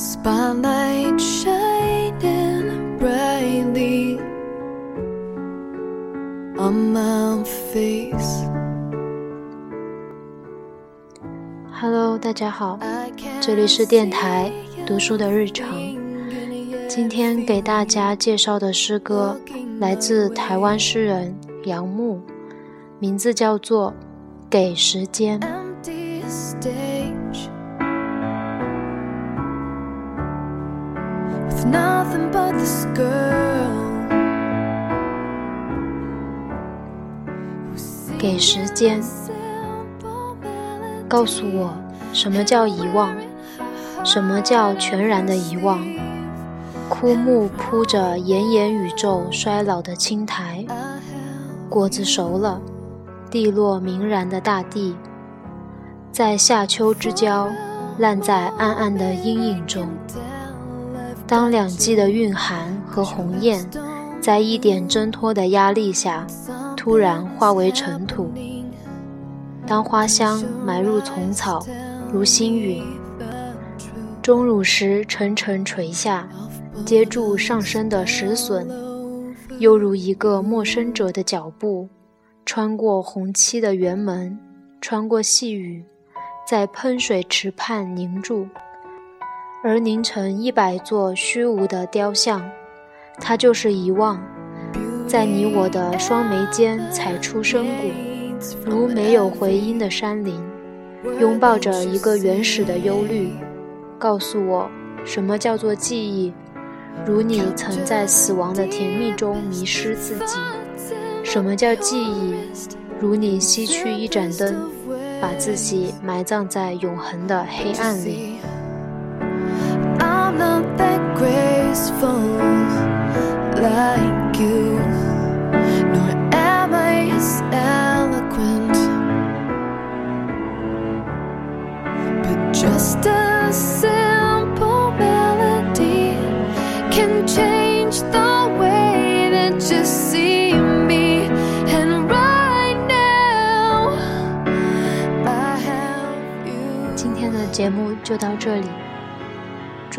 spotlight shining brightly on my face. Hello，大家好，这里是电台读书的日常。今天给大家介绍的诗歌来自台湾诗人杨牧，名字叫做《给时间》。Nothing but this girl. 给时间，告诉我什么叫遗忘，什么叫全然的遗忘。枯木铺着炎炎宇宙衰老的青苔，果子熟了，地落明然的大地，在夏秋之交，烂在暗暗的阴影中。当两季的蕴含和鸿雁，在一点挣脱的压力下，突然化为尘土。当花香埋入丛草，如星陨，钟乳石沉沉垂下，接住上升的石笋，又如一个陌生者的脚步，穿过红漆的园门，穿过细雨，在喷水池畔凝住，而凝成一百座虚无的雕像，它就是遗忘，在你我的双眉间踩出深谷，如没有回音的山林，拥抱着一个原始的忧虑，告诉我什么叫做记忆，如你曾在死亡的甜蜜中迷失自己。什么叫记忆？如你熄去一盏灯，把自己埋葬在永恒的黑暗里。I'm not that graceful like you, nor am I as eloquent. But just a simple melody can change the way that you see me. And right now, I have you. 今天的节目就到这里，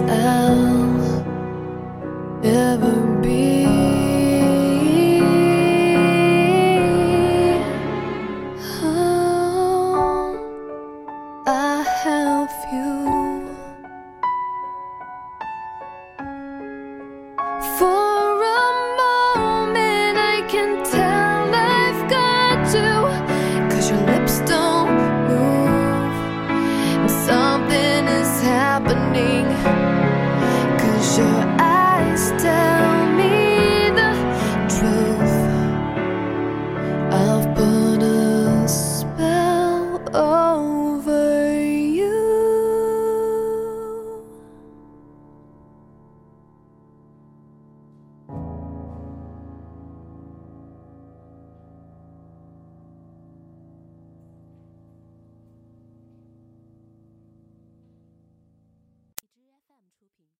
else I'll ever be.